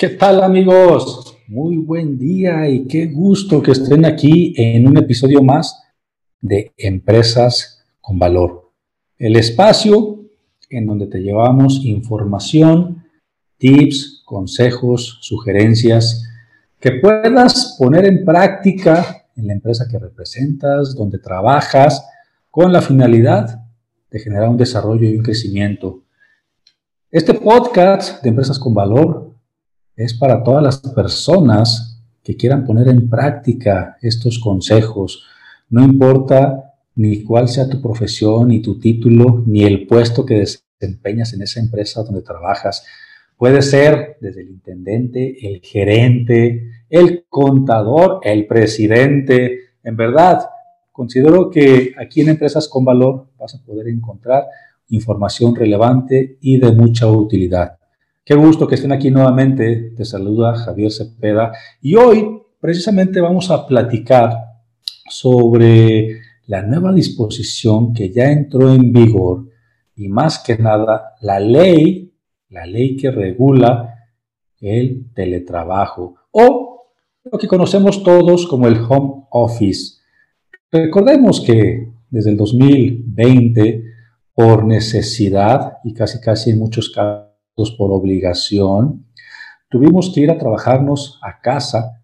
¿Qué tal amigos? Muy buen día y qué gusto que estén aquí en un episodio más de Empresas con Valor. El espacio en donde te llevamos información, tips, consejos, sugerencias que puedas poner en práctica en la empresa que representas, donde trabajas, con la finalidad de generar un desarrollo y un crecimiento. Este podcast de Empresas con Valor es para todas las personas que quieran poner en práctica estos consejos. No importa ni cuál sea tu profesión, ni tu título, ni el puesto que desempeñas en esa empresa donde trabajas. Puede ser desde el intendente, el gerente, el contador, el presidente. En verdad, considero que aquí en Empresas con Valor vas a poder encontrar información relevante y de mucha utilidad. Qué gusto que estén aquí nuevamente. Te saluda Javier Cepeda y hoy precisamente vamos a platicar sobre la nueva disposición que ya entró en vigor y más que nada la ley, la ley que regula el teletrabajo o lo que conocemos todos como el home office. Recordemos que desde el 2020, por necesidad y casi casi en muchos casos por obligación, tuvimos que ir a trabajarnos a casa.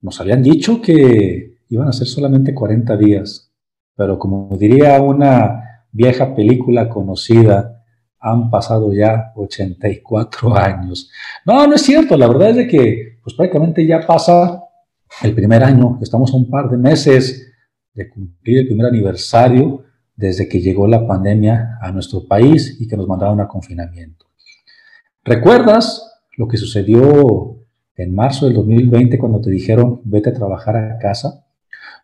Nos habían dicho que iban a ser solamente 40 días, pero como diría una vieja película conocida, han pasado ya 84 años. No, no es cierto, la verdad es de que pues prácticamente ya pasa el primer año, estamos a un par de meses de cumplir el primer aniversario desde que llegó la pandemia a nuestro país y que nos mandaron a confinamiento. ¿Recuerdas lo que sucedió en marzo del 2020 cuando te dijeron vete a trabajar a casa?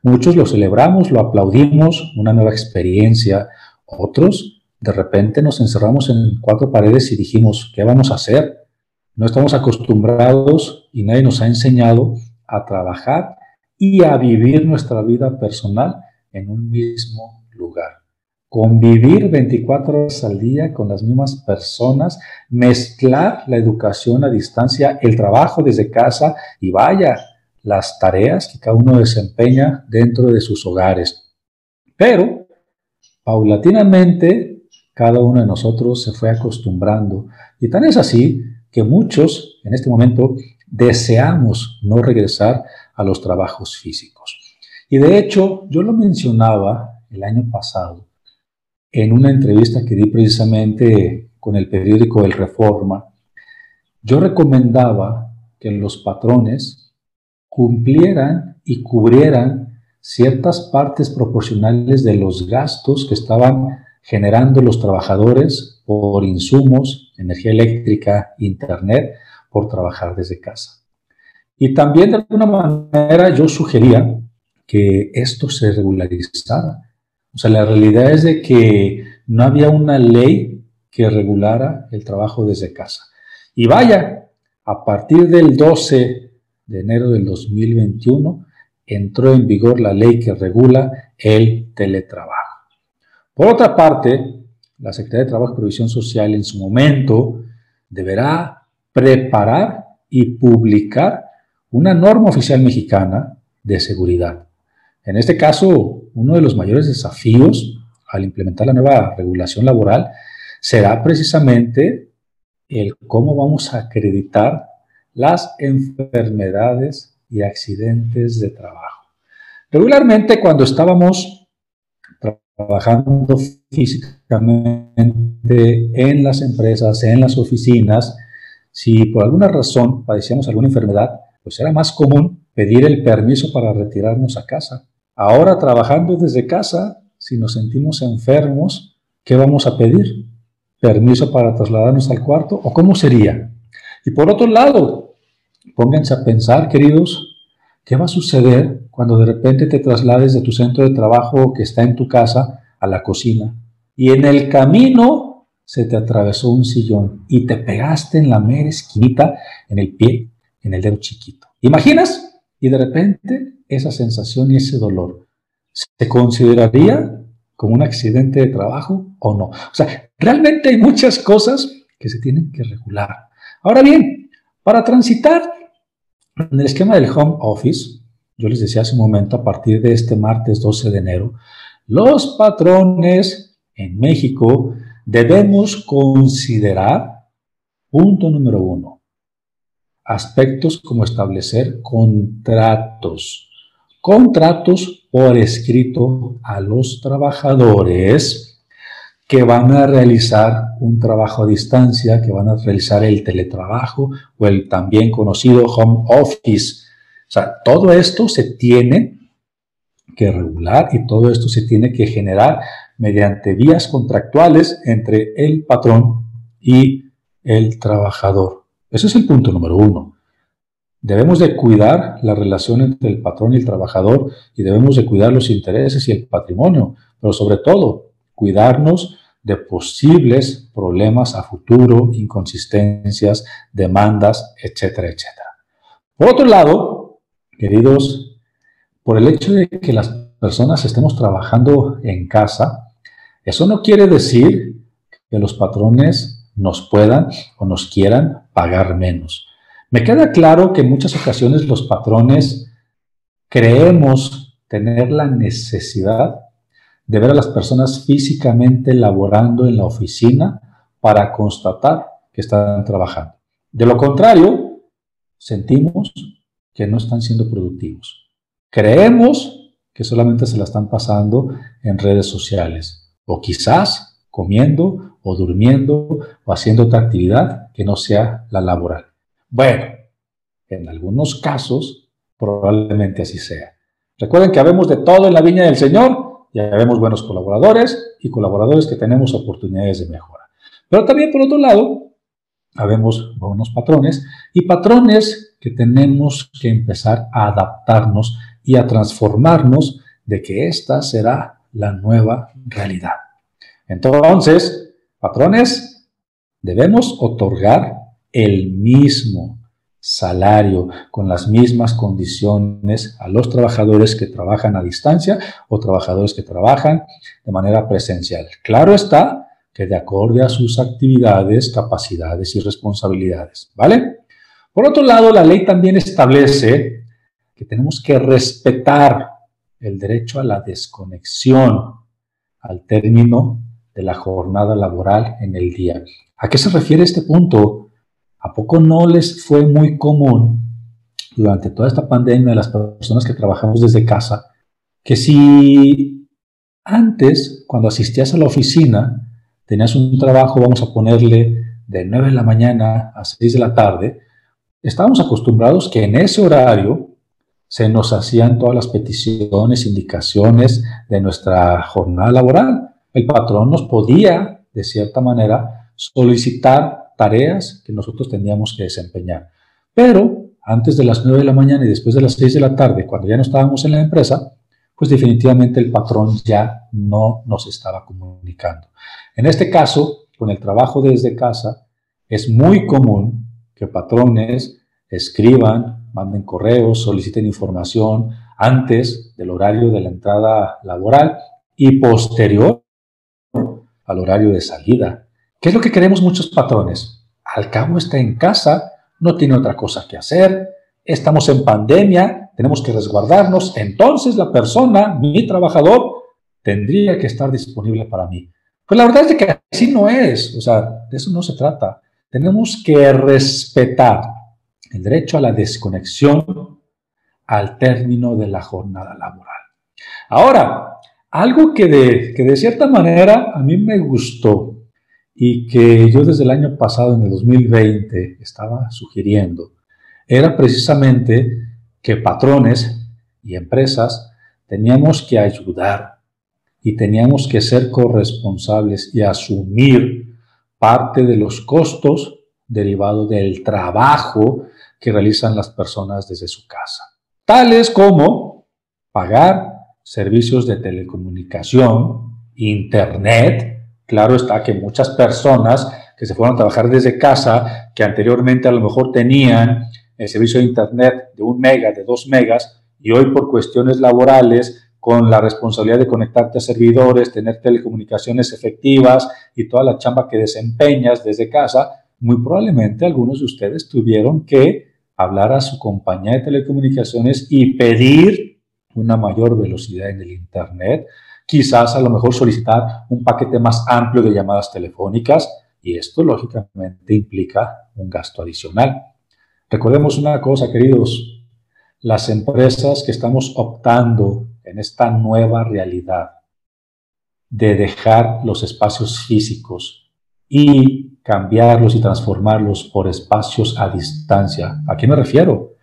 Muchos lo celebramos, lo aplaudimos, una nueva experiencia. Otros, de repente nos encerramos en cuatro paredes y dijimos, ¿qué vamos a hacer? No estamos acostumbrados y nadie nos ha enseñado a trabajar y a vivir nuestra vida personal en un mismo. Convivir 24 horas al día con las mismas personas, mezclar la educación a distancia, el trabajo desde casa y vaya, las tareas que cada uno desempeña dentro de sus hogares. Pero, paulatinamente, cada uno de nosotros se fue acostumbrando. Y tan es así que muchos en este momento deseamos no regresar a los trabajos físicos. Y de hecho, yo lo mencionaba el año pasado en una entrevista que di precisamente con el periódico El Reforma. Yo recomendaba que los patrones cumplieran y cubrieran ciertas partes proporcionales de los gastos que estaban generando los trabajadores por insumos, energía eléctrica, internet, por trabajar desde casa. Y también de alguna manera yo sugería que esto se regularizara. O sea, la realidad es de que no había una ley que regulara el trabajo desde casa. Y vaya, a partir del 12 de enero del 2021 entró en vigor la ley que regula el teletrabajo. Por otra parte, la Secretaría de Trabajo y Provisión Social en su momento deberá preparar y publicar una norma oficial mexicana de seguridad. En este caso, uno de los mayores desafíos al implementar la nueva regulación laboral será precisamente el cómo vamos a acreditar las enfermedades y accidentes de trabajo. Regularmente cuando estábamos trabajando físicamente en las empresas, en las oficinas, si por alguna razón padecíamos alguna enfermedad, pues era más común pedir el permiso para retirarnos a casa. Ahora trabajando desde casa, si nos sentimos enfermos, ¿qué vamos a pedir? ¿Permiso para trasladarnos al cuarto? ¿O cómo sería? Y por otro lado, pónganse a pensar, queridos, ¿qué va a suceder cuando de repente te traslades de tu centro de trabajo que está en tu casa a la cocina y en el camino se te atravesó un sillón y te pegaste en la mera esquinita, en el pie, en el dedo chiquito? ¿Imaginas? Y de repente esa sensación y ese dolor, ¿se consideraría como un accidente de trabajo o no? O sea, realmente hay muchas cosas que se tienen que regular. Ahora bien, para transitar en el esquema del home office, yo les decía hace un momento, a partir de este martes 12 de enero, los patrones en México debemos considerar, punto número uno, aspectos como establecer contratos, contratos por escrito a los trabajadores que van a realizar un trabajo a distancia, que van a realizar el teletrabajo o el también conocido home office. O sea, todo esto se tiene que regular y todo esto se tiene que generar mediante vías contractuales entre el patrón y el trabajador. Ese es el punto número uno. Debemos de cuidar la relación entre el patrón y el trabajador y debemos de cuidar los intereses y el patrimonio, pero sobre todo cuidarnos de posibles problemas a futuro, inconsistencias, demandas, etcétera, etcétera. Por otro lado, queridos, por el hecho de que las personas estemos trabajando en casa, eso no quiere decir que los patrones nos puedan o nos quieran pagar menos. Me queda claro que en muchas ocasiones los patrones creemos tener la necesidad de ver a las personas físicamente laborando en la oficina para constatar que están trabajando. De lo contrario, sentimos que no están siendo productivos. Creemos que solamente se la están pasando en redes sociales o quizás comiendo o durmiendo o haciendo otra actividad que no sea la laboral. Bueno, en algunos casos probablemente así sea. Recuerden que habemos de todo en la viña del Señor y habemos buenos colaboradores y colaboradores que tenemos oportunidades de mejora. Pero también por otro lado, habemos buenos patrones y patrones que tenemos que empezar a adaptarnos y a transformarnos de que esta será la nueva realidad. Entonces, patrones, debemos otorgar el mismo salario, con las mismas condiciones a los trabajadores que trabajan a distancia o trabajadores que trabajan de manera presencial. Claro está que de acuerdo a sus actividades, capacidades y responsabilidades, ¿vale? Por otro lado, la ley también establece que tenemos que respetar el derecho a la desconexión al término de la jornada laboral en el día. ¿A qué se refiere este punto? ¿A poco no les fue muy común durante toda esta pandemia de las personas que trabajamos desde casa que si antes, cuando asistías a la oficina, tenías un trabajo, vamos a ponerle de 9 de la mañana a 6 de la tarde, estábamos acostumbrados que en ese horario se nos hacían todas las peticiones, indicaciones de nuestra jornada laboral. El patrón nos podía, de cierta manera, solicitar tareas que nosotros teníamos que desempeñar. Pero antes de las 9 de la mañana y después de las 6 de la tarde, cuando ya no estábamos en la empresa, pues definitivamente el patrón ya no nos estaba comunicando. En este caso, con el trabajo desde casa, es muy común que patrones escriban, manden correos, soliciten información antes del horario de la entrada laboral y posterior al horario de salida. ¿Qué es lo que queremos muchos patrones? Al cabo está en casa, no tiene otra cosa que hacer, estamos en pandemia, tenemos que resguardarnos, entonces la persona, mi trabajador, tendría que estar disponible para mí. Pues la verdad es que así no es, o sea, de eso no se trata. tenemos que respetar el derecho a la desconexión al término de la jornada laboral. Ahora, algo que de, que de cierta manera a mí me gustó y que yo desde el año pasado, en el 2020, estaba sugiriendo, era precisamente que patrones y empresas teníamos que ayudar y teníamos que ser corresponsables y asumir parte de los costos derivados del trabajo que realizan las personas desde su casa, tales como pagar servicios de telecomunicación, internet, claro está que muchas personas que se fueron a trabajar desde casa, que anteriormente a lo mejor tenían el servicio de internet de un mega, de dos megas, y hoy por cuestiones laborales, con la responsabilidad de conectarte a servidores, tener telecomunicaciones efectivas y toda la chamba que desempeñas desde casa, muy probablemente algunos de ustedes tuvieron que hablar a su compañía de telecomunicaciones y pedir una mayor velocidad en el Internet, quizás a lo mejor solicitar un paquete más amplio de llamadas telefónicas y esto lógicamente implica un gasto adicional. Recordemos una cosa, queridos, las empresas que estamos optando en esta nueva realidad de dejar los espacios físicos y cambiarlos y transformarlos por espacios a distancia. ¿A qué me refiero?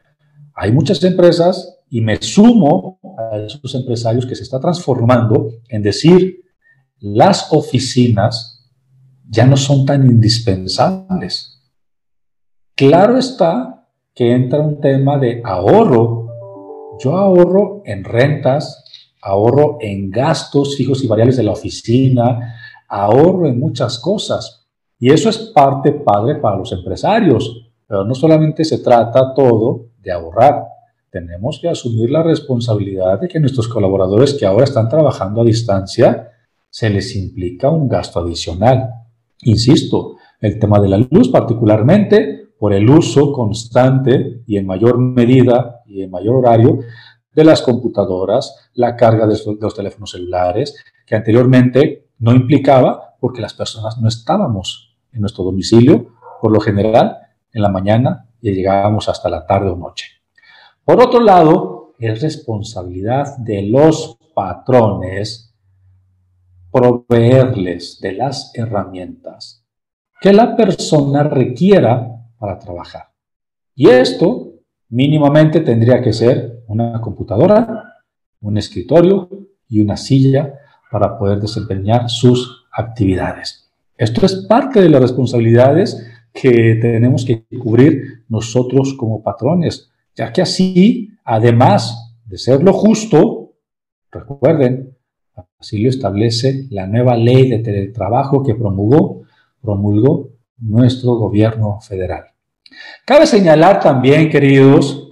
Hay muchas empresas y me sumo a esos empresarios que se está transformando en decir, las oficinas ya no son tan indispensables. Claro está que entra un tema de ahorro. Yo ahorro en rentas, ahorro en gastos fijos y variables de la oficina, ahorro en muchas cosas. Y eso es parte padre para los empresarios. Pero no solamente se trata todo de ahorrar, tenemos que asumir la responsabilidad de que nuestros colaboradores que ahora están trabajando a distancia, se les implica un gasto adicional. Insisto, el tema de la luz particularmente por el uso constante y en mayor medida y en mayor horario de las computadoras, la carga de los teléfonos celulares, que anteriormente no implicaba porque las personas no estábamos en nuestro domicilio, por lo general, en la mañana y llegábamos hasta la tarde o noche. Por otro lado, es responsabilidad de los patrones proveerles de las herramientas que la persona requiera para trabajar. Y esto mínimamente tendría que ser una computadora, un escritorio y una silla para poder desempeñar sus actividades. Esto es parte de las responsabilidades que tenemos que cubrir nosotros como patrones ya que así, además de ser lo justo, recuerden, así lo establece la nueva ley de teletrabajo que promulgó, promulgó nuestro gobierno federal. Cabe señalar también, queridos,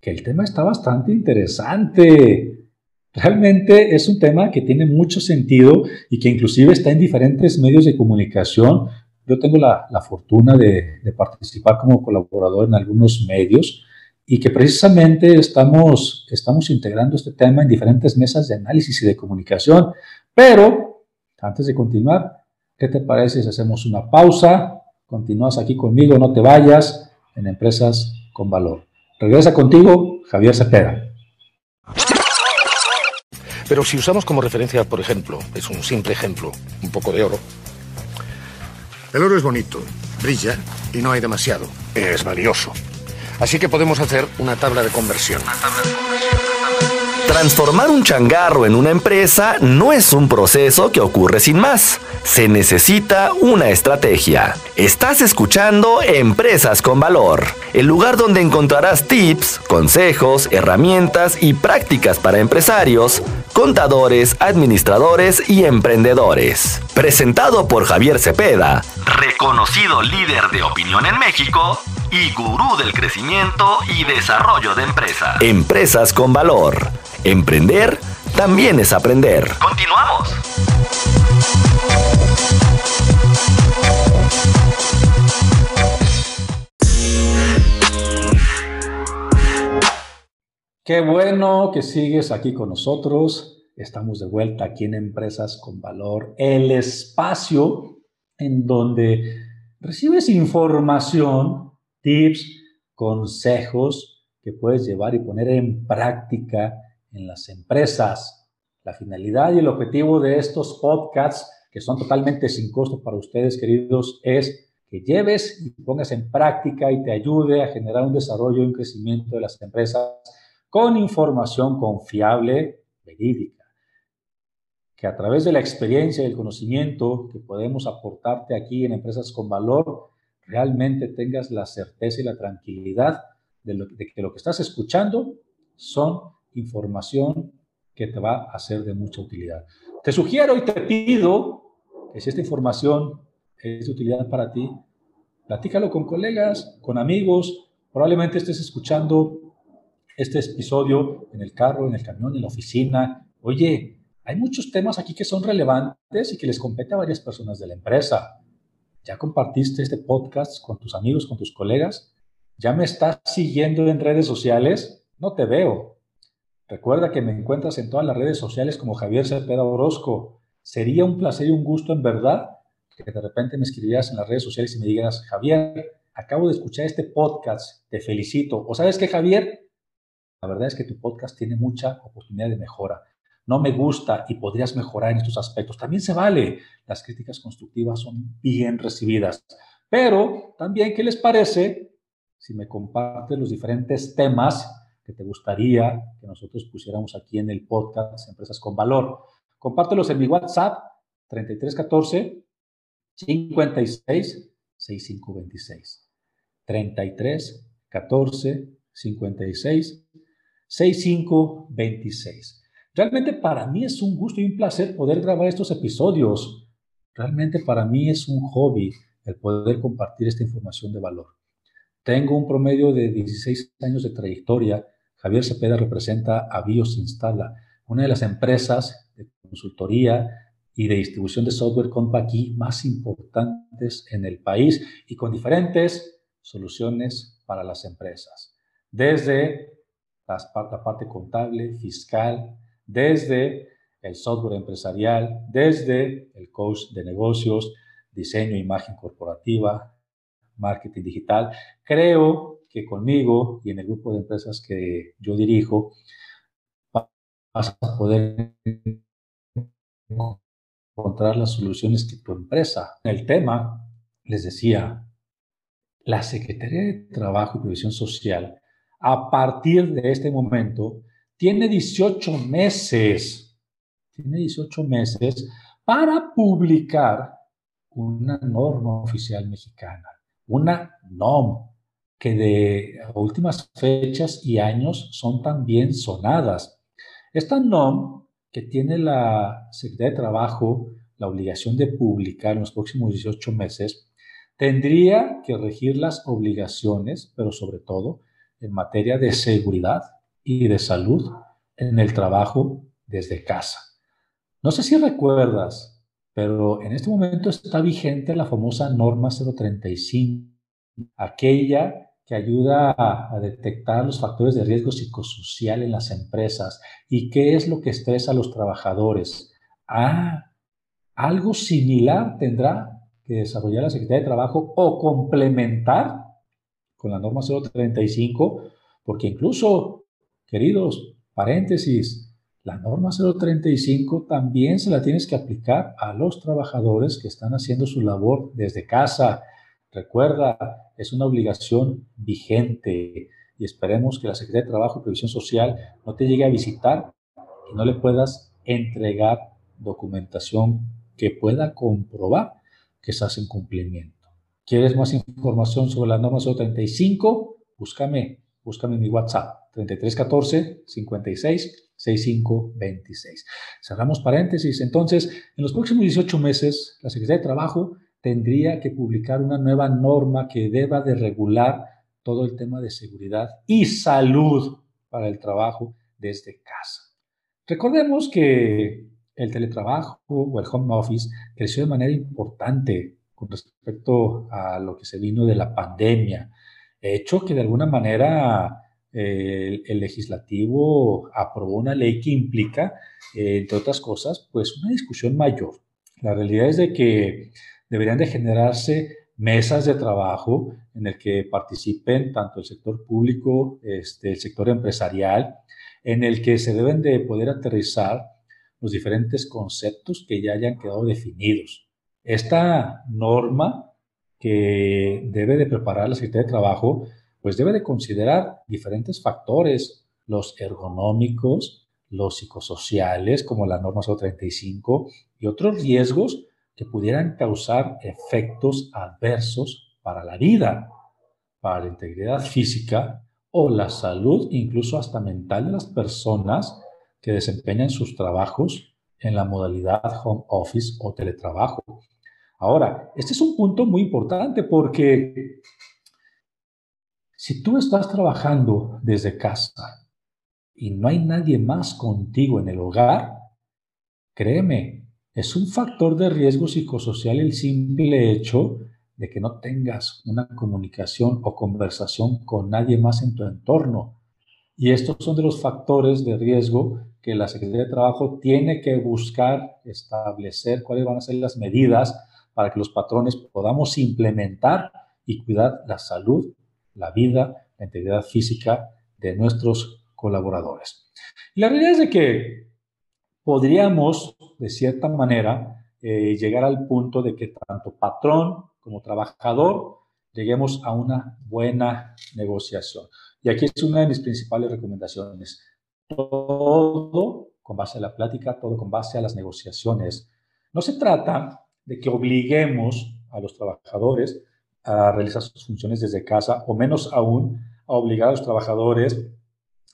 que el tema está bastante interesante. Realmente es un tema que tiene mucho sentido y que inclusive está en diferentes medios de comunicación yo tengo la, fortuna de, participar como colaborador en algunos medios y que precisamente estamos, estamos integrando este tema en diferentes mesas de análisis y de comunicación. Pero, antes de continuar, ¿qué te parece si hacemos una pausa? Continúas aquí conmigo, no te vayas, en Empresas con Valor. Regresa contigo, Javier Cepeda. Pero si usamos como referencia, por ejemplo, es un simple ejemplo, un poco de oro, el oro es bonito, brilla y no hay demasiado. Es valioso. Así que podemos hacer una tabla de conversión. Transformar un changarro en una empresa no es un proceso que ocurre sin más. Se necesita una estrategia. Estás escuchando Empresas con Valor, el lugar donde encontrarás tips, consejos, herramientas y prácticas para empresarios, contadores, administradores y emprendedores. Presentado por Javier Cepeda, reconocido líder de opinión en México y gurú del crecimiento y desarrollo de empresas. Empresas con Valor. Emprender también es aprender. Continuamos. Qué bueno que sigues aquí con nosotros. Estamos de vuelta aquí en Empresas con Valor, el espacio en donde recibes información, tips, consejos que puedes llevar y poner en práctica en las empresas. La finalidad y el objetivo de estos podcasts, que son totalmente sin costo para ustedes, queridos, es que lleves y pongas en práctica y te ayude a generar un desarrollo y un crecimiento de las empresas con información confiable, verídica. Que a través de la experiencia y el conocimiento que podemos aportarte aquí en Empresas con Valor, realmente tengas la certeza y la tranquilidad de, que lo que estás escuchando son información que te va a ser de mucha utilidad. Te sugiero y te pido que si esta información es de utilidad para ti, platícalo con colegas, con amigos. Probablemente estés escuchando este episodio en el carro, en el camión, en la oficina. Oye, hay muchos temas aquí que son relevantes y que les compete a varias personas de la empresa. ¿Ya compartiste este podcast con tus amigos, con tus colegas? ¿Ya me estás siguiendo en redes sociales? No te veo. Recuerda que me encuentras en todas las redes sociales como Javier Cepeda Orozco. Sería un placer y un gusto en verdad que de repente me escribieras en las redes sociales y me digas, Javier, acabo de escuchar este podcast, te felicito. O sabes qué, Javier, la verdad es que tu podcast tiene mucha oportunidad de mejora. No me gusta y podrías mejorar en estos aspectos. También se vale. Las críticas constructivas son bien recibidas. Pero también, ¿qué les parece si me compartes los diferentes temas que te gustaría que nosotros pusiéramos aquí en el podcast Empresas con Valor? Compártelos en mi WhatsApp 3314 56 6526. 33 14 56 6526. Realmente para mí es un gusto y un placer poder grabar estos episodios. Realmente para mí es un hobby el poder compartir esta información de valor. Tengo un promedio de 16 años de trayectoria. Javier Cepeda representa a BIOS Instala, una de las empresas de consultoría y de distribución de software aquí más importantes en el país y con diferentes soluciones para las empresas. Desde la parte contable, fiscal, desde el software empresarial, desde el coach de negocios, diseño, imagen corporativa, marketing digital. Creo que conmigo y en el grupo de empresas que yo dirijo, vas a poder encontrar las soluciones que tu empresa. El tema, les decía, la Secretaría de Trabajo y Previsión Social, a partir de este momento, tiene 18 meses, tiene 18 meses para publicar una norma oficial mexicana, una NOM, que de últimas fechas y años son también sonadas. Esta NOM que tiene la Secretaría de Trabajo la obligación de publicar en los próximos 18 meses, tendría que regir las obligaciones, pero sobre todo en materia de seguridad y de salud en el trabajo desde casa. No sé si recuerdas, pero en este momento está vigente la famosa norma 035, aquella que ayuda a, detectar los factores de riesgo psicosocial en las empresas y qué es lo que estresa a los trabajadores. Ah, algo similar tendrá que desarrollar la Secretaría de Trabajo o complementar con la norma 035, porque incluso, queridos, paréntesis, la norma 035 también se la tienes que aplicar a los trabajadores que están haciendo su labor desde casa Recuerda, es una obligación vigente y esperemos que la Secretaría de Trabajo y Previsión Social no te llegue a visitar y no le puedas entregar documentación que pueda comprobar que estás en cumplimiento. ¿Quieres más información sobre la norma 035? Búscame, búscame en mi WhatsApp 3314 56 6526. Cerramos paréntesis. Entonces, en los próximos 18 meses, la Secretaría de Trabajo tendría que publicar una nueva norma que deba de regular todo el tema de seguridad y salud para el trabajo desde casa. Recordemos que el teletrabajo o el home office creció de manera importante con respecto a lo que se vino de la pandemia, hecho que de alguna manera el, legislativo aprobó una ley que implica, eh, entre otras cosas, pues una discusión mayor. La realidad es de que deberían de generarse mesas de trabajo en el que participen tanto el sector público, este, el sector empresarial, en el que se deben de poder aterrizar los diferentes conceptos que ya hayan quedado definidos. Esta norma que debe de preparar la Secretaría de Trabajo, pues debe de considerar diferentes factores, los ergonómicos, los psicosociales, como la norma 035, y otros riesgos que pudieran causar efectos adversos para la vida, para la integridad física o la salud, incluso hasta mental de las personas que desempeñan sus trabajos en la modalidad home office o teletrabajo. Ahora, este es un punto muy importante porque si tú estás trabajando desde casa y no hay nadie más contigo en el hogar, créeme, es un factor de riesgo psicosocial el simple hecho de que no tengas una comunicación o conversación con nadie más en tu entorno. Y estos son de los factores de riesgo que la Secretaría de Trabajo tiene que buscar establecer cuáles van a ser las medidas para que los patrones podamos implementar y cuidar la salud, la vida, la integridad física de nuestros colaboradores. Y la realidad es de que podríamos, de cierta manera, eh, llegar al punto de que tanto patrón como trabajador lleguemos a una buena negociación. Y aquí es una de mis principales recomendaciones. Todo con base a la plática, todo con base a las negociaciones. No se trata de que obliguemos a los trabajadores a realizar sus funciones desde casa o menos aún a obligar a los trabajadores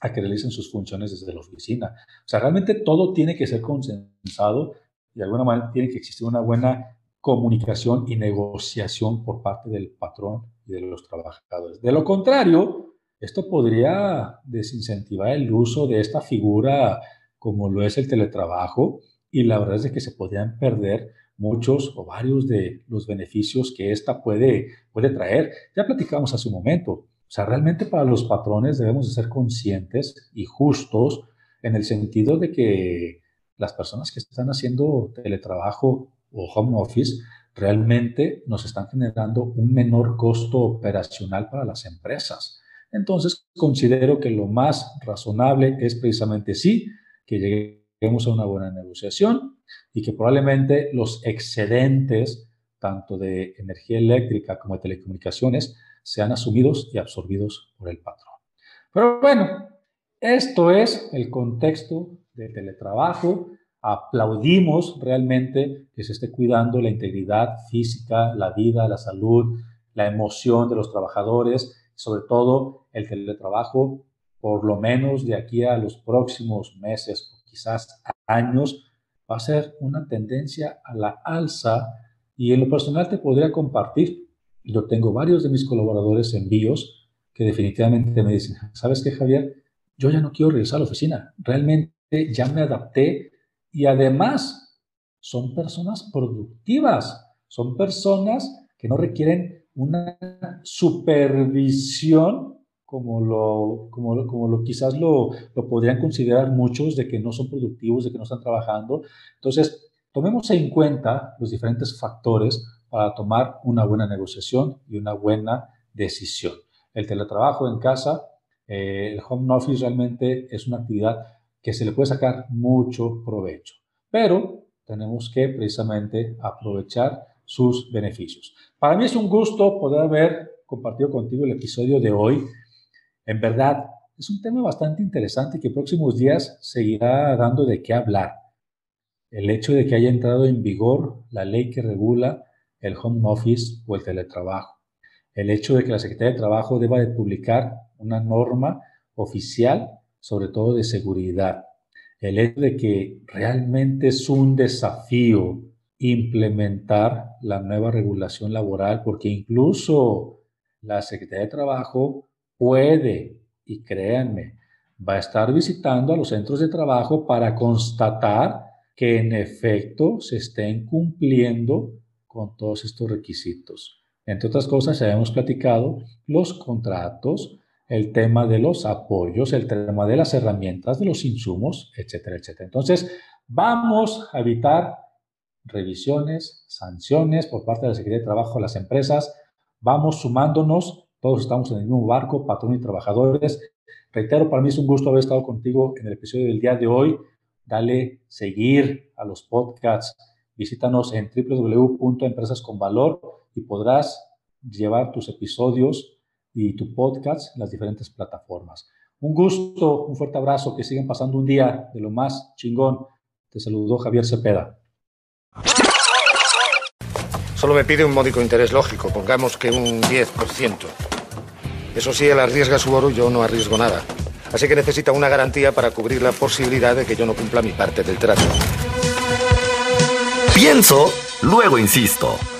a que realicen sus funciones desde la oficina. O sea, realmente todo tiene que ser consensado y de alguna manera tiene que existir una buena comunicación y negociación por parte del patrón y de los trabajadores. De lo contrario, esto podría desincentivar el uso de esta figura como lo es el teletrabajo y la verdad es que se podrían perder muchos o varios de los beneficios que esta puede, puede traer. Ya platicamos hace un momento, o sea, realmente para los patrones debemos de ser conscientes y justos en el sentido de que las personas que están haciendo teletrabajo o home office realmente nos están generando un menor costo operacional para las empresas. Entonces, considero que lo más razonable es precisamente sí, que lleguemos a una buena negociación y que probablemente los excedentes, tanto de energía eléctrica como de telecomunicaciones, sean asumidos y absorbidos por el patrón. Pero bueno, esto es el contexto del teletrabajo. Aplaudimos realmente que se esté cuidando la integridad física, la vida, la salud, la emoción de los trabajadores, sobre todo el teletrabajo, por lo menos de aquí a los próximos meses quizás años, va a ser una tendencia a la alza y en lo personal te podría compartir yo tengo varios de mis colaboradores en BIOS que definitivamente me dicen, ¿sabes qué, Javier? Yo ya no quiero regresar a la oficina. Realmente ya me adapté y además son personas productivas, son personas que no requieren una supervisión como lo, como como lo quizás lo, lo podrían considerar muchos de que no son productivos, de que no están trabajando. Entonces, tomemos en cuenta los diferentes factores para tomar una buena negociación y una buena decisión. El teletrabajo en casa, eh, el home office realmente es una actividad que se le puede sacar mucho provecho, pero tenemos que precisamente aprovechar sus beneficios. Para mí es un gusto poder haber compartido contigo el episodio de hoy. En verdad, es un tema bastante interesante que próximos días seguirá dando de qué hablar. El hecho de que haya entrado en vigor la ley que regula el home office o el teletrabajo. El hecho de que la Secretaría de Trabajo deba de publicar una norma oficial, sobre todo de seguridad. El hecho de que realmente es un desafío implementar la nueva regulación laboral, porque incluso la Secretaría de Trabajo puede, y créanme, va a estar visitando a los centros de trabajo para constatar que en efecto se estén cumpliendo con todos estos requisitos. Entre otras cosas, ya hemos platicado los contratos, el tema de los apoyos, el tema de las herramientas, de los insumos, etcétera, etcétera. Entonces, vamos a evitar revisiones, sanciones por parte de la Secretaría de Trabajo de las empresas. Vamos sumándonos, todos estamos en el mismo barco, patrón y trabajadores. Reitero, para mí es un gusto haber estado contigo en el episodio del día de hoy. Dale seguir a los podcasts. Visítanos en www.empresasconvalor y podrás llevar tus episodios y tu podcast en las diferentes plataformas. Un gusto, un fuerte abrazo, que sigan pasando un día de lo más chingón. Te saludó Javier Cepeda. Solo me pide un módico interés lógico, pongamos que un 10%. Eso sí, él arriesga su oro yo no arriesgo nada. Así que necesita una garantía para cubrir la posibilidad de que yo no cumpla mi parte del trato. Pienso, luego insisto.